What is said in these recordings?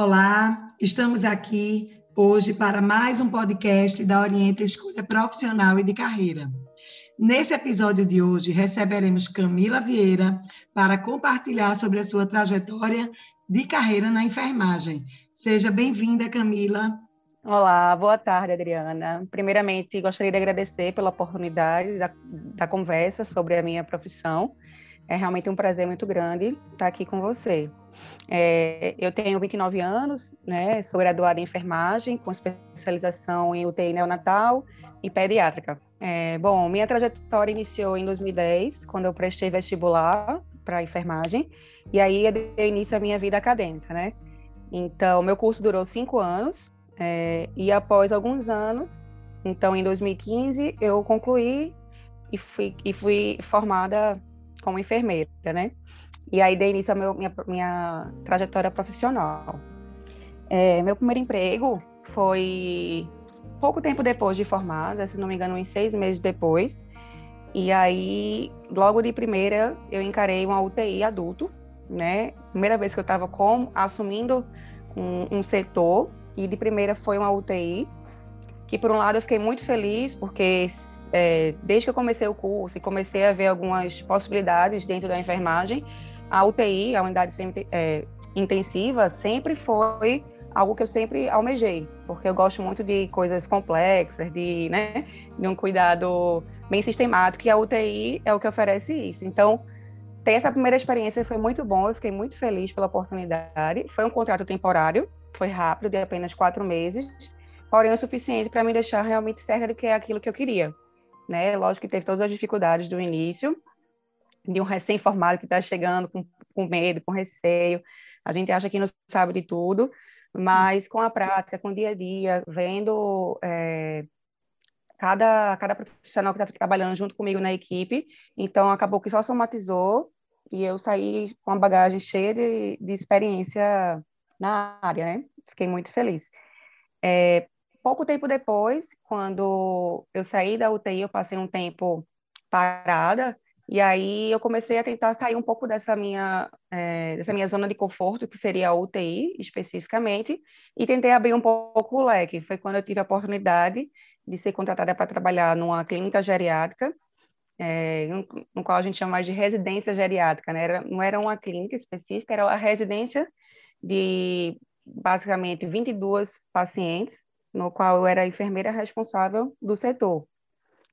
Olá, estamos aqui hoje para mais um podcast da Orienta Escolha Profissional e de Carreira. Nesse episódio de hoje, receberemos Camila Vieira para compartilhar sobre a sua trajetória de carreira na enfermagem. Seja bem-vinda, Camila. Olá, boa tarde, Adriana. Primeiramente, gostaria de agradecer pela oportunidade da, da conversa sobre a minha profissão. É realmente um prazer muito grande estar aqui com você. É, eu tenho 29 anos, né, sou graduada em enfermagem, com especialização em UTI neonatal e pediátrica. É, bom, minha trajetória iniciou em 2010, quando eu prestei vestibular para enfermagem, e aí eu dei início à minha vida acadêmica, né? Então, meu curso durou cinco anos, é, e após alguns anos, então em 2015, eu concluí e fui, e fui formada como enfermeira, né? E aí dei início à meu, minha, minha trajetória profissional. É, meu primeiro emprego foi pouco tempo depois de formada, se não me engano, uns seis meses depois. E aí, logo de primeira, eu encarei uma UTI adulto, né? Primeira vez que eu estava assumindo um, um, setor e de primeira foi uma UTI, que por um lado eu fiquei muito feliz porque é, desde que eu comecei o curso e comecei a ver algumas possibilidades dentro da enfermagem, a UTI, a unidade é, intensiva, sempre foi algo que eu sempre almejei, porque eu gosto muito de coisas complexas, de, né, de um cuidado bem sistemático, e a UTI é o que oferece isso. Então, ter essa primeira experiência foi muito bom, eu fiquei muito feliz pela oportunidade. Foi um contrato temporário, foi rápido, de apenas quatro meses, porém o suficiente para me deixar realmente certa de que é aquilo que eu queria. Né? Lógico que teve todas as dificuldades do início, de um recém-formado que está chegando com, com medo, com receio. A gente acha que não sabe de tudo, mas com a prática, com o dia a dia, vendo é, cada, cada profissional que está trabalhando junto comigo na equipe, então acabou que só somatizou e eu saí com uma bagagem cheia de, de experiência na área, né? Fiquei muito feliz. É, pouco tempo depois, quando eu saí da UTI, eu passei um tempo parada, e aí eu comecei a tentar sair um pouco dessa minha, é, dessa minha zona de conforto, que seria a UTI especificamente, e tentei abrir um pouco o leque. Foi quando eu tive a oportunidade de ser contratada para trabalhar numa clínica geriátrica, é, no, qual a gente chama de residência geriátrica, né? Era, não era uma clínica específica, era a residência de basicamente 22 pacientes, no qual eu era a enfermeira responsável do setor.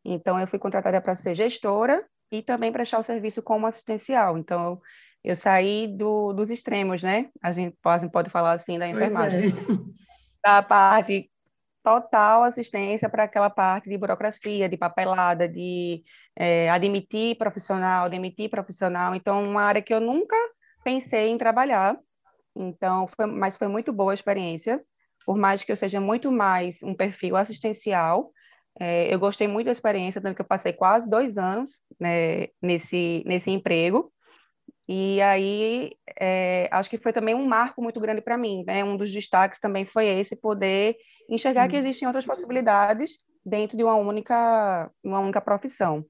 Então, eu fui contratada para ser gestora e também prestar o serviço como assistencial. Então, eu saí do, dos extremos, né? A gente, gente pode falar assim da enfermagem. É. Da parte total assistência para aquela parte de burocracia, de papelada, de é, admitir profissional, demitir profissional. Então, uma área que eu nunca pensei em trabalhar. Então, foi, mas foi muito boa a experiência. Por mais que eu seja muito mais um perfil assistencial, é, eu gostei muito da experiência, tanto que eu passei quase dois anos né, nesse, nesse emprego. E aí, é, acho que foi também um marco muito grande para mim, né? Um dos destaques também foi esse, poder enxergar que existem outras possibilidades dentro de uma única, uma única profissão.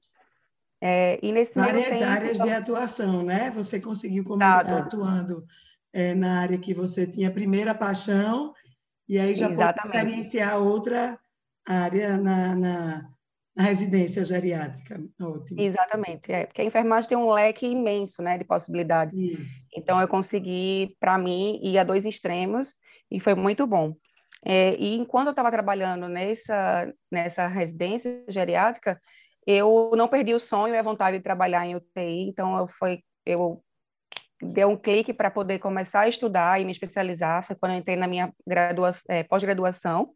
É, e nesse Várias tempo, áreas de atuação, né? Você conseguiu começar Exato. atuando é, na área que você tinha a primeira paixão, e aí já Exatamente. pode experienciar outra área na, na, na residência geriátrica. Ótimo. Exatamente, é, porque a enfermagem tem um leque imenso né, de possibilidades. Isso, então, isso. eu consegui, para mim, ir a dois extremos e foi muito bom. É, e enquanto eu estava trabalhando nessa, nessa residência geriátrica, eu não perdi o sonho e a vontade de trabalhar em UTI, então eu, foi, eu dei um clique para poder começar a estudar e me especializar, foi quando eu entrei na minha é, pós-graduação,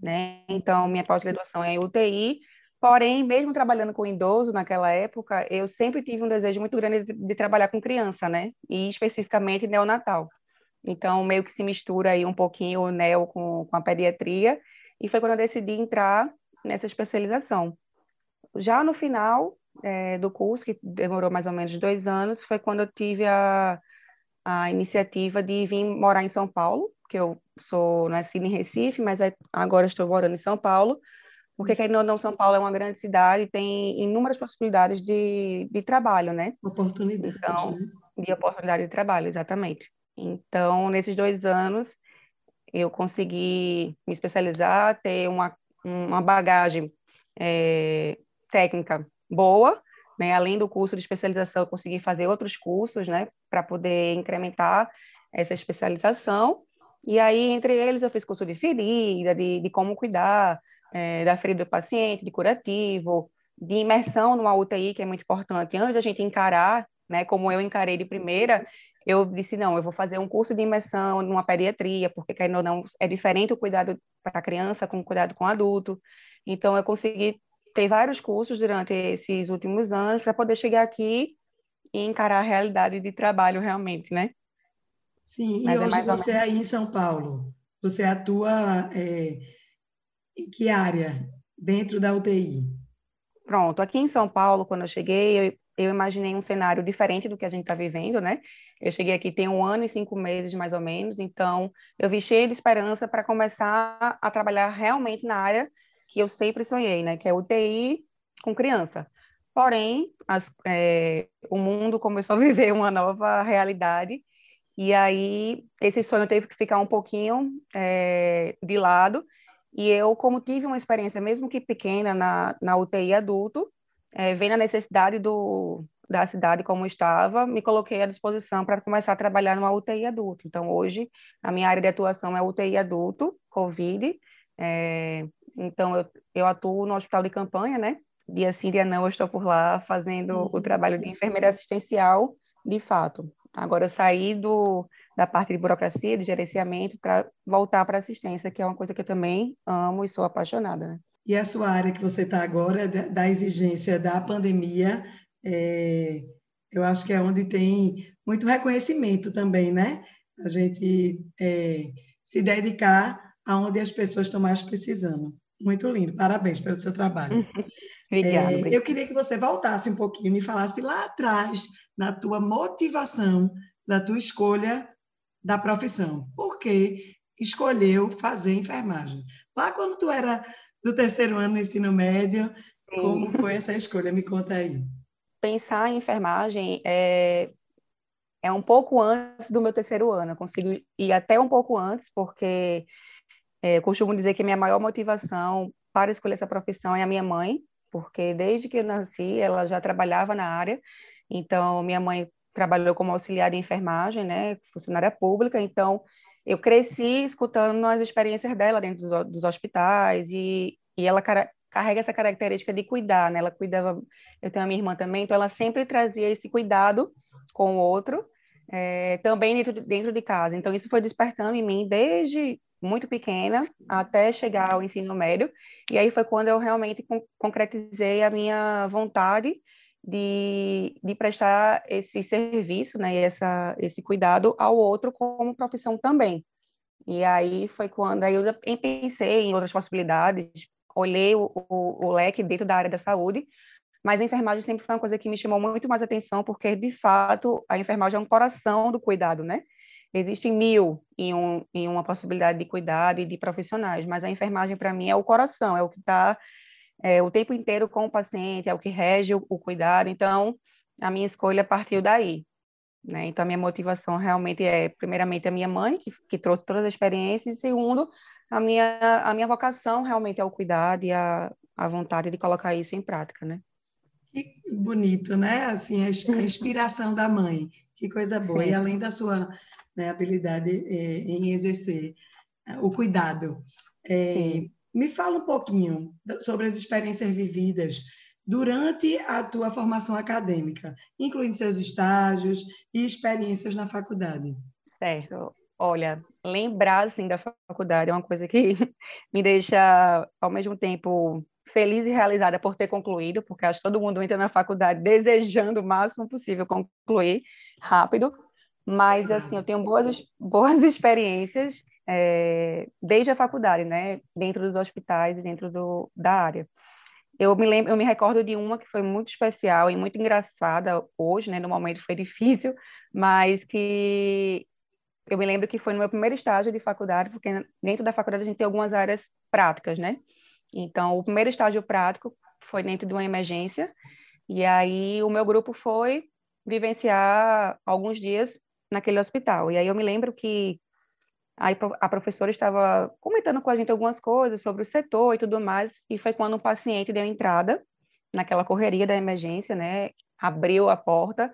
né? Então, minha pós-graduação é em UTI, porém, mesmo trabalhando com idoso naquela época, eu sempre tive um desejo muito grande de, de trabalhar com criança, né? E especificamente neonatal. Então, meio que se mistura aí um pouquinho o neo com, com a pediatria, e foi quando eu decidi entrar nessa especialização. Já no final é, do curso, que demorou mais ou menos dois anos, foi quando eu tive a, a iniciativa de vir morar em São Paulo, que eu sou nascida em Recife, mas agora estou morando em São Paulo, porque querendo ou não, São Paulo é uma grande cidade e tem inúmeras possibilidades de, de trabalho, né? Oportunidades. Então, né? de oportunidade de trabalho, exatamente. Então, nesses dois anos, eu consegui me especializar, ter uma, uma bagagem é, técnica boa, né? Além do curso de especialização, eu consegui fazer outros cursos, né? Para poder incrementar essa especialização. E aí, entre eles, eu fiz curso de ferida, de, de como cuidar é, da ferida do paciente, de curativo, de imersão numa UTI, que é muito importante. Antes da gente encarar, né, como eu encarei de primeira, eu disse, não, eu vou fazer um curso de imersão numa pediatria, porque, querendo ou não, é diferente o cuidado para criança com o cuidado com adulto. Então, eu consegui ter vários cursos durante esses últimos anos para poder chegar aqui e encarar a realidade de trabalho realmente, né? Sim, Mas e é hoje você é aí em São Paulo, você atua é, em que área dentro da UTI? Pronto, aqui em São Paulo, quando eu cheguei, eu, eu imaginei um cenário diferente do que a gente está vivendo, né? Eu cheguei aqui tem um ano e cinco meses, mais ou menos, então eu vi cheio de esperança para começar a trabalhar realmente na área que eu sempre sonhei, né? Que é UTI com criança. Porém, as, é, o mundo começou a viver uma nova realidade e aí esse sonho teve que ficar um pouquinho é, de lado. E eu, como tive uma experiência, mesmo que pequena, na, na UTI adulto, é, vendo a necessidade do, da cidade como estava, me coloquei à disposição para começar a trabalhar numa UTI adulto. Então, hoje, a minha área de atuação é UTI adulto, COVID. É, então, eu, eu atuo no hospital de campanha, né? Dia sim, dia não, eu estou por lá fazendo uhum. o trabalho de enfermeira assistencial, de fato. Agora, eu saí do, da parte de burocracia, de gerenciamento, para voltar para assistência, que é uma coisa que eu também amo e sou apaixonada, né? E a sua área que você está agora, da exigência da pandemia, é, eu acho que é onde tem muito reconhecimento também, né? A gente é, se dedicar aonde as pessoas estão mais precisando. Muito lindo, parabéns pelo seu trabalho. obrigada, é, Eu queria que você voltasse um pouquinho, me falasse lá atrás, na tua motivação, da tua escolha da profissão. Por que escolheu fazer enfermagem? Lá quando tu era do terceiro ano do ensino médio, Sim. como foi essa escolha? Me conta aí. Pensar em enfermagem é, é um pouco antes do meu terceiro ano. Eu consigo ir até um pouco antes, porque é, costumo dizer que a minha maior motivação para escolher essa profissão é a minha mãe, porque desde que eu nasci ela já trabalhava na área. Então, minha mãe trabalhou como auxiliar de enfermagem, né, funcionária pública. Então, eu cresci escutando as experiências dela dentro dos, dos hospitais e, e ela cara, carrega essa característica de cuidar, né? Ela cuidava, eu tenho a minha irmã também, então ela sempre trazia esse cuidado com o outro, é, também dentro de, dentro de casa. Então, isso foi despertando em mim desde muito pequena até chegar ao ensino médio. E aí foi quando eu realmente con concretizei a minha vontade de, de prestar esse serviço, né, essa, esse cuidado ao outro como profissão também. E aí foi quando aí eu pensei em outras possibilidades, olhei o, o, o leque dentro da área da saúde, mas a enfermagem sempre foi uma coisa que me chamou muito mais atenção, porque, de fato, a enfermagem é um coração do cuidado, né? Existem mil em, um, em uma possibilidade de cuidado e de profissionais, mas a enfermagem, para mim, é o coração, é o que está é, o tempo inteiro com o paciente, é o que rege o, o cuidado. Então, a minha escolha partiu daí. Né? Então, a minha motivação realmente é, primeiramente, a minha mãe, que, que trouxe todas as experiências, e segundo, a minha, a minha vocação realmente é o cuidado e a, a vontade de colocar isso em prática, né? Que bonito, né? Assim, a inspiração da mãe, que coisa boa. Sim. E além da sua né, habilidade é, em exercer é, o cuidado. É, me fala um pouquinho sobre as experiências vividas durante a tua formação acadêmica, incluindo seus estágios e experiências na faculdade. Certo. Olha, lembrar assim da faculdade é uma coisa que me deixa ao mesmo tempo feliz e realizada por ter concluído, porque acho que todo mundo entra na faculdade desejando o máximo possível concluir rápido, mas, assim, eu tenho boas, boas experiências é, desde a faculdade, né? Dentro dos hospitais e dentro do, da área. Eu me lembro, eu me recordo de uma que foi muito especial e muito engraçada hoje, né? No momento foi difícil, mas que eu me lembro que foi no meu primeiro estágio de faculdade, porque dentro da faculdade a gente tem algumas áreas práticas, né? Então, o primeiro estágio prático foi dentro de uma emergência, e aí o meu grupo foi vivenciar alguns dias naquele hospital. E aí eu me lembro que a professora estava comentando com a gente algumas coisas sobre o setor e tudo mais, e foi quando um paciente deu entrada naquela correria da emergência, né? Abriu a porta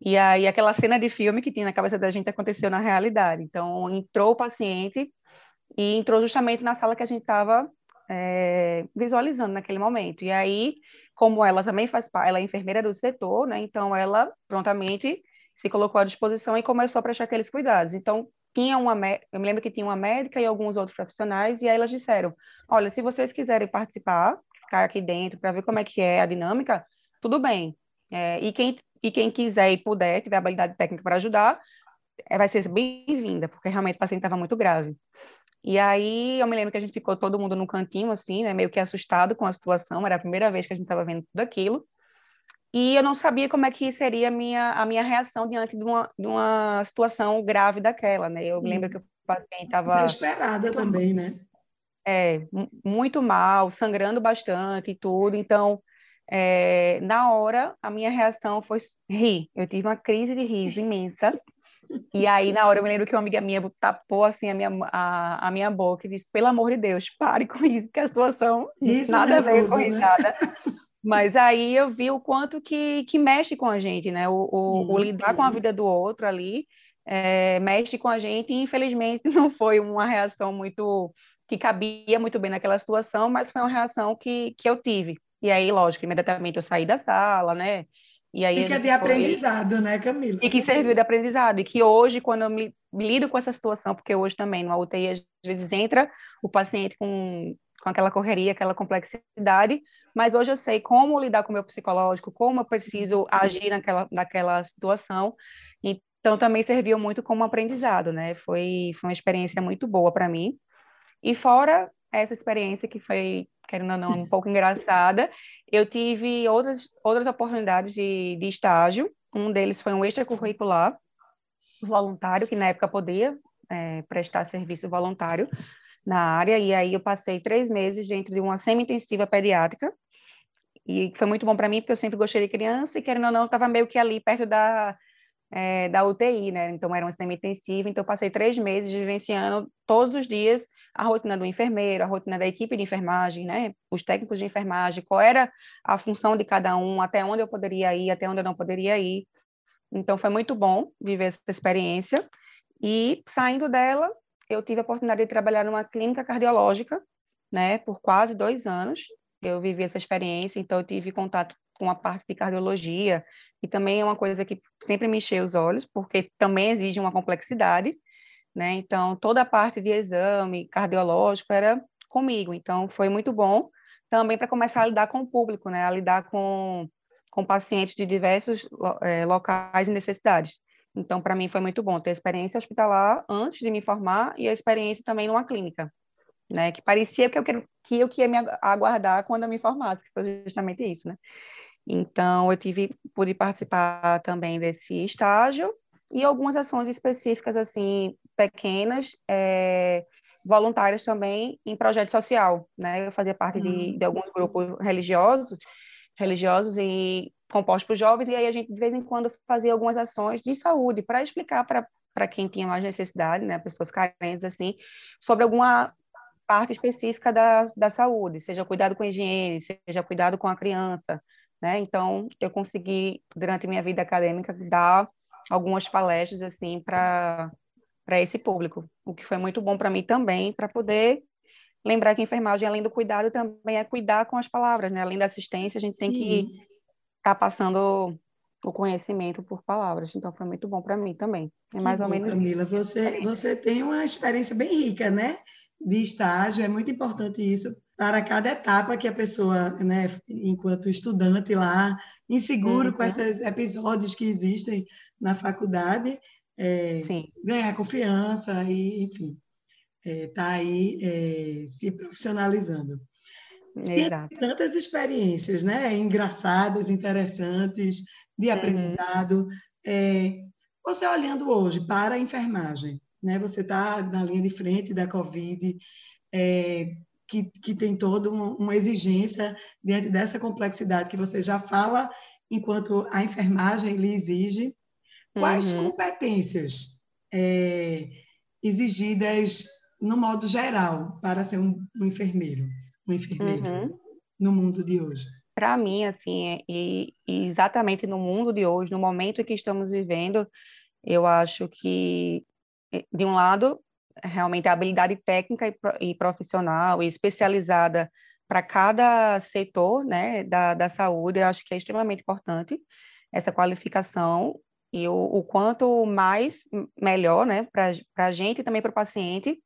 e aí aquela cena de filme que tinha na cabeça da gente aconteceu na realidade. Então entrou o paciente e entrou justamente na sala que a gente estava é, visualizando naquele momento. E aí, como ela também faz parte, ela é enfermeira do setor, né? Então ela prontamente se colocou à disposição e começou a prestar aqueles cuidados. Então tinha uma, eu me lembro que tinha uma médica e alguns outros profissionais e aí elas disseram, olha, se vocês quiserem participar, ficar aqui dentro para ver como é que é a dinâmica, tudo bem. É, e quem e quem quiser e puder, tiver habilidade técnica para ajudar, é, vai ser bem-vinda, porque realmente o paciente estava muito grave. E aí eu me lembro que a gente ficou todo mundo no cantinho, assim, né, meio que assustado com a situação, era a primeira vez que a gente estava vendo tudo aquilo. E eu não sabia como é que seria a minha, a minha reação diante de uma, de uma situação grave daquela, né? Eu Sim. lembro que o paciente estava... Esperada também, né? É, muito mal, sangrando bastante e tudo. Então, é, na hora, a minha reação foi rir. Eu tive uma crise de riso imensa. E aí, na hora, eu me lembro que uma amiga minha tapou assim a minha, a, a minha boca e disse: pelo amor de Deus, pare com isso, que a situação isso nada nervoso, a ver com risada. Né? Mas aí eu vi o quanto que, que mexe com a gente, né? O, o, o lidar com a vida do outro ali é, mexe com a gente e, infelizmente, não foi uma reação muito que cabia muito bem naquela situação, mas foi uma reação que, que eu tive. E aí, lógico, imediatamente eu saí da sala, né? E aí Fica de aprendizado, né, Camila? E que serviu de aprendizado. E que hoje, quando eu me, lido com essa situação, porque hoje também no UTI, às vezes entra o paciente com, com aquela correria, aquela complexidade, mas hoje eu sei como lidar com o meu psicológico, como eu preciso agir naquela, naquela situação. Então, também serviu muito como aprendizado, né? Foi, foi uma experiência muito boa para mim. E fora essa experiência que foi, querendo ou não, um pouco engraçada, eu tive outras, outras oportunidades de, de estágio. Um deles foi um extracurricular voluntário, que na época podia é, prestar serviço voluntário na área, e aí eu passei três meses dentro de uma semi-intensiva pediátrica, e foi muito bom para mim, porque eu sempre gostei de criança, e querendo ou não, estava meio que ali perto da, é, da UTI, né? Então era uma semi-intensiva, então eu passei três meses vivenciando todos os dias a rotina do enfermeiro, a rotina da equipe de enfermagem, né? Os técnicos de enfermagem, qual era a função de cada um, até onde eu poderia ir, até onde eu não poderia ir. Então foi muito bom viver essa experiência. E saindo dela, eu tive a oportunidade de trabalhar numa clínica cardiológica, né? Por quase dois anos. Eu vivi essa experiência, então eu tive contato com a parte de cardiologia, e também é uma coisa que sempre me encheu os olhos, porque também exige uma complexidade, né? Então, toda a parte de exame cardiológico era comigo, então foi muito bom também para começar a lidar com o público, né? A lidar com, com pacientes de diversos é, locais e necessidades. Então, para mim foi muito bom ter a experiência hospitalar antes de me formar e a experiência também numa clínica, né? Que parecia que eu, que eu que ia me aguardar quando eu me formasse, que foi justamente isso, né? Então, eu tive, pude participar também desse estágio e algumas ações específicas, assim, pequenas, é, voluntárias também em projeto social, né? Eu fazia parte de, uhum. de alguns grupos religiosos, religiosos e compostos por jovens, e aí a gente, de vez em quando, fazia algumas ações de saúde para explicar para para quem tinha mais necessidade, né, pessoas carentes, assim, sobre alguma parte específica da, da saúde, seja cuidado com a higiene, seja cuidado com a criança, né? Então, eu consegui, durante minha vida acadêmica, dar algumas palestras, assim, para esse público, o que foi muito bom para mim também, para poder lembrar que enfermagem, além do cuidado, também é cuidar com as palavras, né? Além da assistência, a gente tem Sim. que tá passando o conhecimento por palavras. Então, foi muito bom para mim também. É mais que ou bom, menos Camila, você, você tem uma experiência bem rica, né? De estágio, é muito importante isso para cada etapa que a pessoa, né, enquanto estudante lá, inseguro uhum. com esses episódios que existem na faculdade, é, ganhar confiança e, enfim, está é, aí é, se profissionalizando. Exato. E tantas experiências, né, engraçadas, interessantes, de uhum. aprendizado. É, você olhando hoje para a enfermagem, né, você está na linha de frente da Covid, é, que, que tem toda uma exigência diante dessa complexidade que você já fala, enquanto a enfermagem lhe exige. Quais uhum. competências é, exigidas no modo geral para ser um, um enfermeiro, um enfermeiro uhum. no mundo de hoje? Para mim, assim, e, e exatamente no mundo de hoje, no momento que estamos vivendo, eu acho que, de um lado, realmente a habilidade técnica e profissional e especializada para cada setor né, da, da saúde, eu acho que é extremamente importante essa qualificação e o, o quanto mais, melhor né, para a gente e também para o paciente,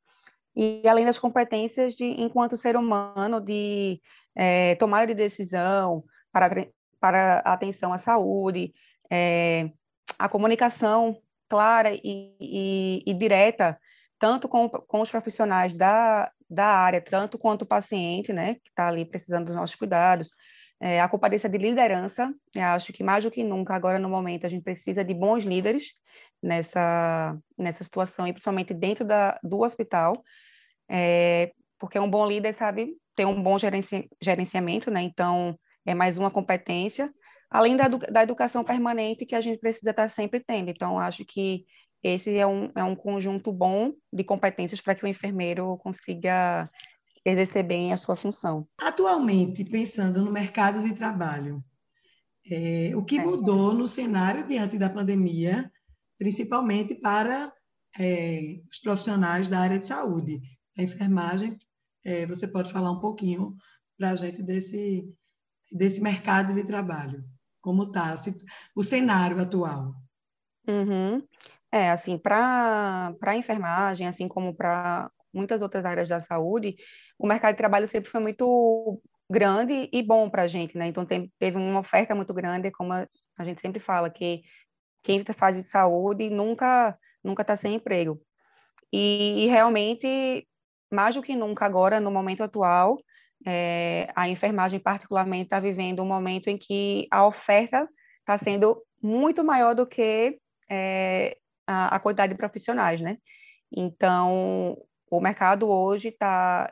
e além das competências de, enquanto ser humano, de é, tomada de decisão para, para atenção à saúde, é, a comunicação clara e, e, e direta tanto com, com os profissionais da, da área, tanto quanto o paciente, né, que está ali precisando dos nossos cuidados, é, a comparência de liderança, acho que mais do que nunca, agora no momento, a gente precisa de bons líderes nessa, nessa situação, e principalmente dentro da, do hospital, é, porque um bom líder sabe ter um bom gerenci, gerenciamento, né, então é mais uma competência, além da, da educação permanente que a gente precisa estar sempre tendo, então acho que esse é um, é um conjunto bom de competências para que o enfermeiro consiga exercer bem a sua função. Atualmente, pensando no mercado de trabalho, é, o que é. mudou no cenário diante da pandemia, principalmente para é, os profissionais da área de saúde, a enfermagem, é, você pode falar um pouquinho para a gente desse, desse mercado de trabalho, como está o cenário atual. Uhum. É, assim, para a enfermagem, assim como para muitas outras áreas da saúde, o mercado de trabalho sempre foi muito grande e bom para a gente, né? Então, tem, teve uma oferta muito grande, como a, a gente sempre fala, que quem faz de saúde nunca nunca está sem emprego. E, e, realmente, mais do que nunca agora, no momento atual, é, a enfermagem particularmente está vivendo um momento em que a oferta está sendo muito maior do que é, a, a quantidade de profissionais, né? Então, o mercado hoje está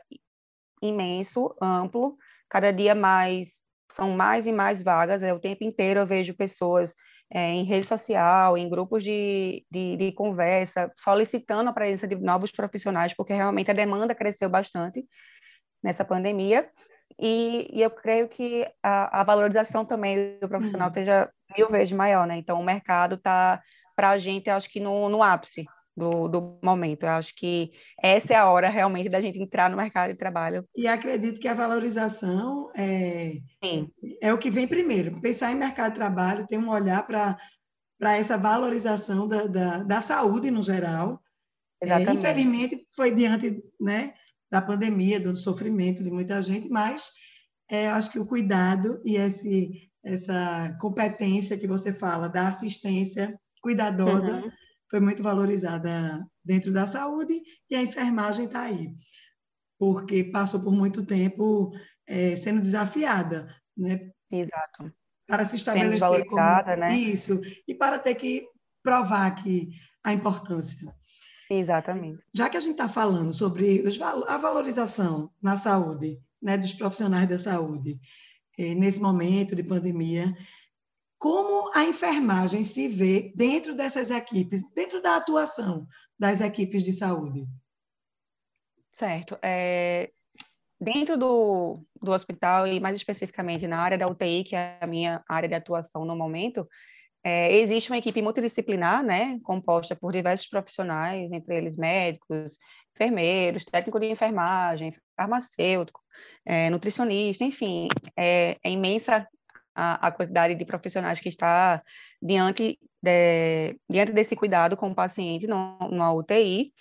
imenso, amplo, cada dia mais, são mais e mais vagas, é, o tempo inteiro eu vejo pessoas é, em rede social, em grupos de, de, de, conversa, solicitando a presença de novos profissionais, porque realmente a demanda cresceu bastante nessa pandemia, e, e eu creio que a, a, valorização também do profissional Sim. esteja mil vezes maior, né? Então, o mercado está para a gente, acho que no, no ápice do, do momento. Eu acho que essa é a hora realmente da gente entrar no mercado de trabalho. E acredito que a valorização é, é o que vem primeiro. Pensar em mercado de trabalho, tem um olhar para essa valorização da, da, da, saúde no geral. É, infelizmente, foi diante né, da pandemia, do sofrimento de muita gente, mas é, acho que o cuidado e esse, essa competência que você fala da assistência cuidadosa, uhum. Foi muito valorizada dentro da saúde e a enfermagem está aí, porque passou por muito tempo é, sendo desafiada, né? Exato. Para se estabelecer como né? isso e para ter que provar que a importância. Exatamente. Já que a gente está falando sobre a valorização na saúde, né, dos profissionais da saúde, eh, nesse momento de pandemia, como a enfermagem se vê dentro dessas equipes, dentro da atuação das equipes de saúde? Certo. É, dentro do, do hospital, e mais especificamente na área da UTI, que é a minha área de atuação no momento, é, existe uma equipe multidisciplinar, né, composta por diversos profissionais, entre eles médicos, enfermeiros, técnico de enfermagem, farmacêutico, é, nutricionista, enfim, é, é imensa a, a quantidade de profissionais que está diante, de, diante desse cuidado com o paciente no, numa UTI.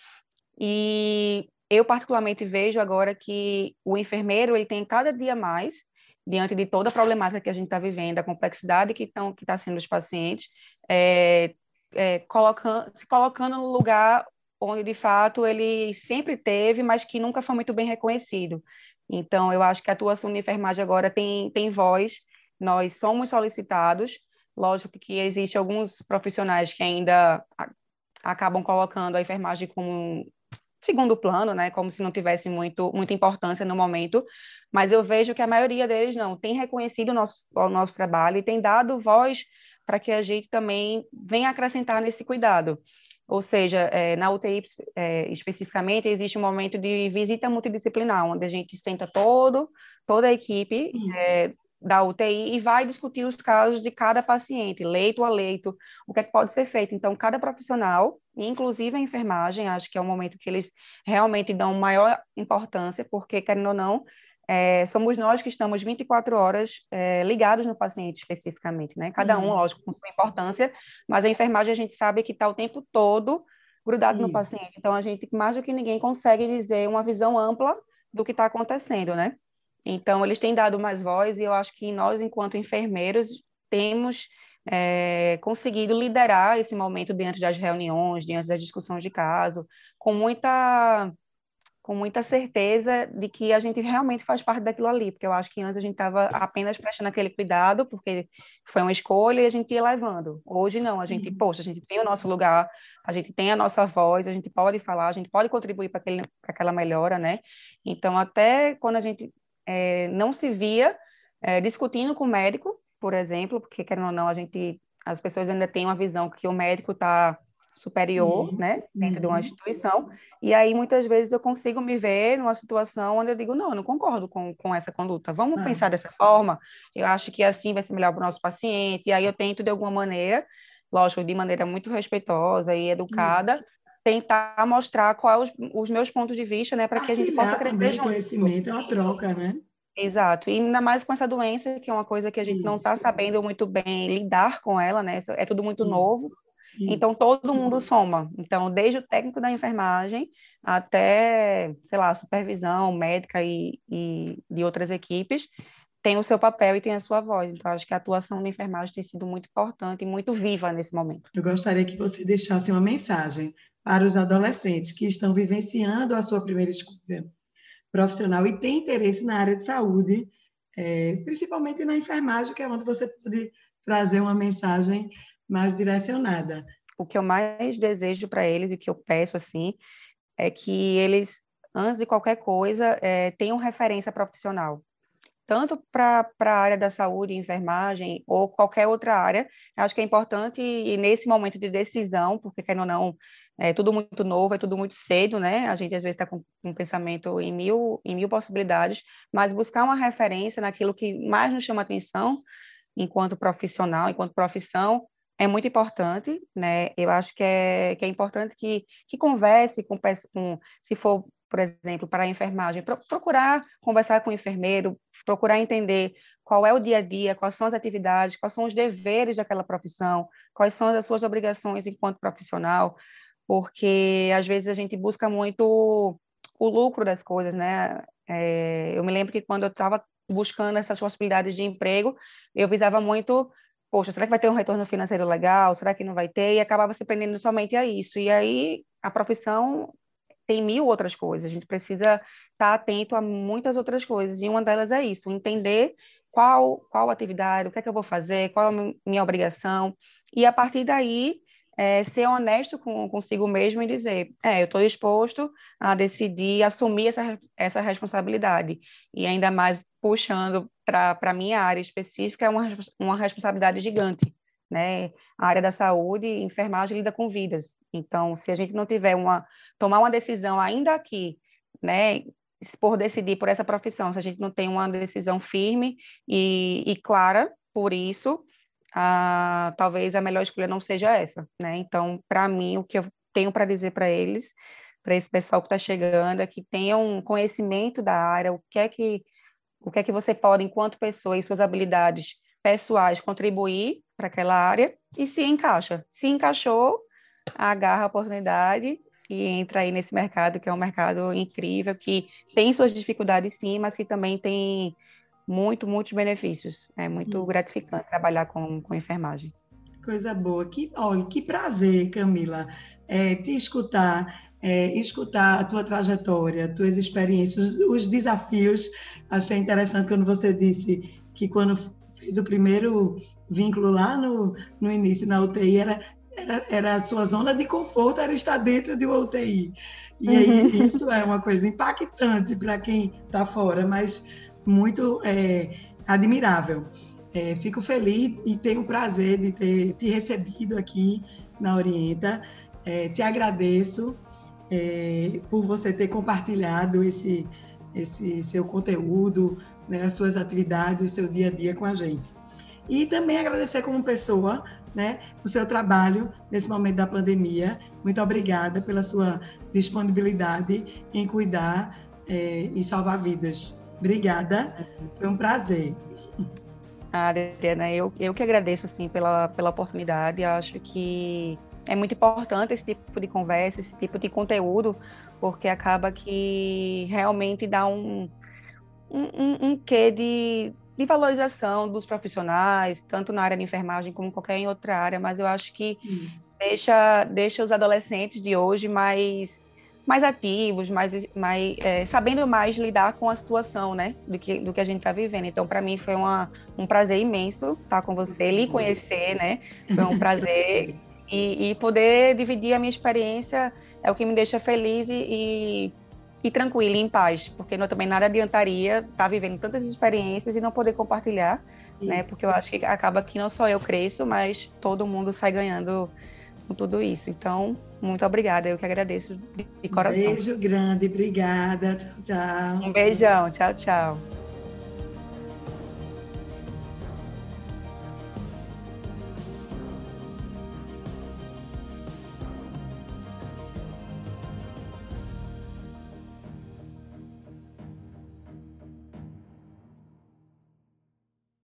E eu, particularmente, vejo agora que o enfermeiro ele tem cada dia mais, diante de toda a problemática que a gente está vivendo, a complexidade que está que tá sendo os pacientes, é, é, colocando, se colocando no lugar onde, de fato, ele sempre teve, mas que nunca foi muito bem reconhecido. Então, eu acho que a atuação de enfermagem agora tem, tem voz nós somos solicitados. Lógico que existe alguns profissionais que ainda acabam colocando a enfermagem como segundo plano, né, como se não tivesse muito, muita importância no momento, mas eu vejo que a maioria deles não tem reconhecido o nosso, o nosso trabalho e tem dado voz para que a gente também venha acrescentar nesse cuidado. ou seja, é, na UTI é, especificamente, existe um momento de visita multidisciplinar, onde a gente senta todo, toda a equipe é, da UTI e vai discutir os casos de cada paciente, leito a leito, o que, é que pode ser feito. Então, cada profissional, inclusive a enfermagem, acho que é o momento que eles realmente dão maior importância, porque, querendo ou não, é, somos nós que estamos 24 horas é, ligados no paciente especificamente, né? Cada um, lógico, com sua importância, mas a enfermagem a gente sabe que está o tempo todo grudado Isso. no paciente. Então, a gente, mais do que ninguém, consegue dizer uma visão ampla do que está acontecendo, né? Então, eles têm dado mais voz e eu acho que nós, enquanto enfermeiros, temos é, conseguido liderar esse momento diante das reuniões, diante das discussões de caso, com muita com muita certeza de que a gente realmente faz parte daquilo ali, porque eu acho que antes a gente estava apenas prestando aquele cuidado, porque foi uma escolha e a gente ia levando. Hoje não, a gente, uhum. poxa, a gente tem o nosso lugar, a gente tem a nossa voz, a gente pode falar, a gente pode contribuir para aquela melhora, né? Então, até quando a gente é, não se via é, discutindo com o médico, por exemplo, porque, querendo ou não, a gente, as pessoas ainda têm uma visão que o médico está superior, Sim. né, dentro de uma instituição, e aí muitas vezes eu consigo me ver numa situação onde eu digo, não, eu não concordo com, com essa conduta, vamos ah. pensar dessa forma, eu acho que assim vai ser melhor para o nosso paciente, e aí eu tento de alguma maneira, lógico, de maneira muito respeitosa e educada, Isso. Tentar mostrar quais os, os meus pontos de vista, né, para que a gente possa crescer também conhecimento é uma troca, né? Exato, e ainda mais com essa doença, que é uma coisa que a gente Isso. não está sabendo muito bem lidar com ela, né? É tudo muito Isso. novo. Então, todo mundo soma. Então, desde o técnico da enfermagem até, sei lá, supervisão médica e, e de outras equipes, tem o seu papel e tem a sua voz. Então, acho que a atuação da enfermagem tem sido muito importante e muito viva nesse momento. Eu gostaria que você deixasse uma mensagem para os adolescentes que estão vivenciando a sua primeira escolha profissional e têm interesse na área de saúde, é, principalmente na enfermagem, que é onde você pode trazer uma mensagem mais direcionada. O que eu mais desejo para eles e que eu peço assim é que eles, antes de qualquer coisa, é, tenham referência profissional. Tanto para a área da saúde, enfermagem ou qualquer outra área, acho que é importante, e nesse momento de decisão, porque querendo ou não, é tudo muito novo, é tudo muito cedo, né? A gente às vezes está com um pensamento em mil, em mil possibilidades, mas buscar uma referência naquilo que mais nos chama atenção enquanto profissional, enquanto profissão, é muito importante, né? Eu acho que é, que é importante que, que converse com, com, se for, por exemplo, para a enfermagem, pro, procurar conversar com o enfermeiro, procurar entender qual é o dia a dia, quais são as atividades, quais são os deveres daquela profissão, quais são as suas obrigações enquanto profissional, porque às vezes a gente busca muito o lucro das coisas, né? É, eu me lembro que quando eu estava buscando essas possibilidades de emprego, eu visava muito poxa, será que vai ter um retorno financeiro legal? Será que não vai ter? E acabava se prendendo somente a isso. E aí a profissão tem mil outras coisas. A gente precisa estar atento a muitas outras coisas. E uma delas é isso, entender qual qual atividade, o que é que eu vou fazer, qual é a minha obrigação. E a partir daí é, ser honesto com, consigo mesmo e dizer, é, eu estou disposto a decidir assumir essa, essa responsabilidade. E ainda mais puxando para a minha área específica, é uma, uma responsabilidade gigante. Né? A área da saúde, enfermagem lida com vidas. Então, se a gente não tiver uma tomar uma decisão ainda aqui, né, por decidir por essa profissão, se a gente não tem uma decisão firme e, e clara por isso, talvez a melhor escolha não seja essa, né? Então, para mim, o que eu tenho para dizer para eles, para esse pessoal que está chegando, é que tenham um conhecimento da área, o que é que o que é que você pode, enquanto pessoa e suas habilidades pessoais, contribuir para aquela área e se encaixa. Se encaixou, agarra a oportunidade e entra aí nesse mercado, que é um mercado incrível, que tem suas dificuldades sim, mas que também tem muito, muitos benefícios. É muito Isso. gratificante trabalhar com, com enfermagem. Coisa boa. Que, olha, que prazer, Camila, é, te escutar é, escutar a tua trajetória, tuas experiências, os, os, desafios. Achei interessante quando você disse que quando fez o primeiro vínculo lá no, no início na UTI, era, era, era a sua zona de conforto, era estar dentro de uma UTI. E aí uhum. isso é uma coisa impactante para quem está fora, mas muito é, admirável. É, fico feliz e tenho o prazer de ter te recebido aqui na Orienta. É, te agradeço é, por você ter compartilhado esse, esse seu conteúdo, né, as suas atividades, seu dia a dia com a gente. E também agradecer como pessoa né, o seu trabalho nesse momento da pandemia. Muito obrigada pela sua disponibilidade em cuidar é, e salvar vidas. Obrigada, foi um prazer. Ah, Adriana, eu, eu que agradeço assim, pela, pela oportunidade. Eu acho que é muito importante esse tipo de conversa, esse tipo de conteúdo, porque acaba que realmente dá um, um, um quê de, de valorização dos profissionais, tanto na área de enfermagem como qualquer outra área, mas eu acho que deixa, deixa os adolescentes de hoje mais mais ativos, mais, mais é, sabendo mais lidar com a situação, né, do que, do que a gente está vivendo. Então, para mim foi uma, um prazer imenso estar com você, lhe conhecer, né, foi um prazer e, e, poder dividir a minha experiência é o que me deixa feliz e, e, e tranquila, em paz, porque não, também nada adiantaria estar tá vivendo tantas experiências e não poder compartilhar, Isso. né? Porque eu acho que acaba que não só eu cresço, mas todo mundo sai ganhando com tudo isso. Então, muito obrigada, eu que agradeço de, de coração. Um beijo grande, obrigada, tchau, tchau. Um beijão, tchau, tchau.